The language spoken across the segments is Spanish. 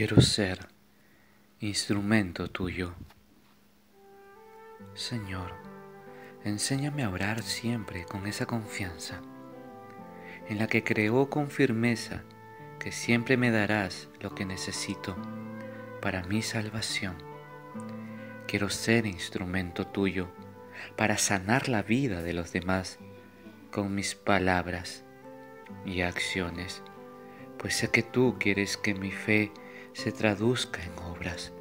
Quiero ser instrumento tuyo. Señor, enséñame a orar siempre con esa confianza, en la que creo con firmeza que siempre me darás lo que necesito para mi salvación. Quiero ser instrumento tuyo para sanar la vida de los demás con mis palabras y acciones, pues sé que tú quieres que mi fe se traduzca en obras.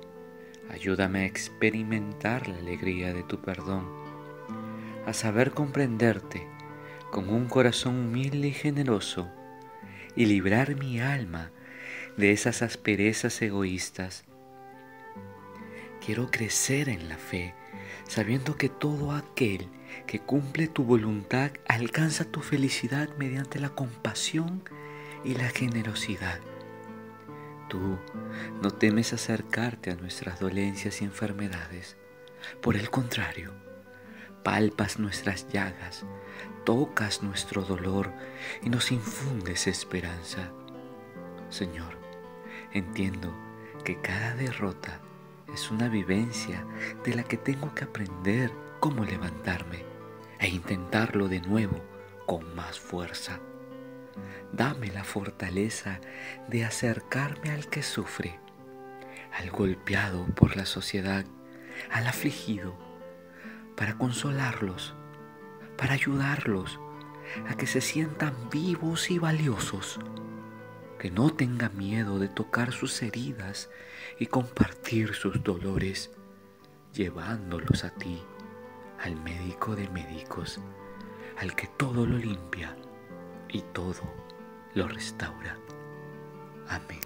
Ayúdame a experimentar la alegría de tu perdón, a saber comprenderte con un corazón humilde y generoso y librar mi alma de esas asperezas egoístas. Quiero crecer en la fe, sabiendo que todo aquel que cumple tu voluntad alcanza tu felicidad mediante la compasión y la generosidad. Tú no temes acercarte a nuestras dolencias y enfermedades. Por el contrario, palpas nuestras llagas, tocas nuestro dolor y nos infundes esperanza. Señor, entiendo que cada derrota es una vivencia de la que tengo que aprender cómo levantarme e intentarlo de nuevo con más fuerza. Dame la fortaleza de acercarme al que sufre, al golpeado por la sociedad, al afligido, para consolarlos, para ayudarlos a que se sientan vivos y valiosos, que no tengan miedo de tocar sus heridas y compartir sus dolores, llevándolos a ti, al médico de médicos, al que todo lo limpia y todo lo restaura. Amén.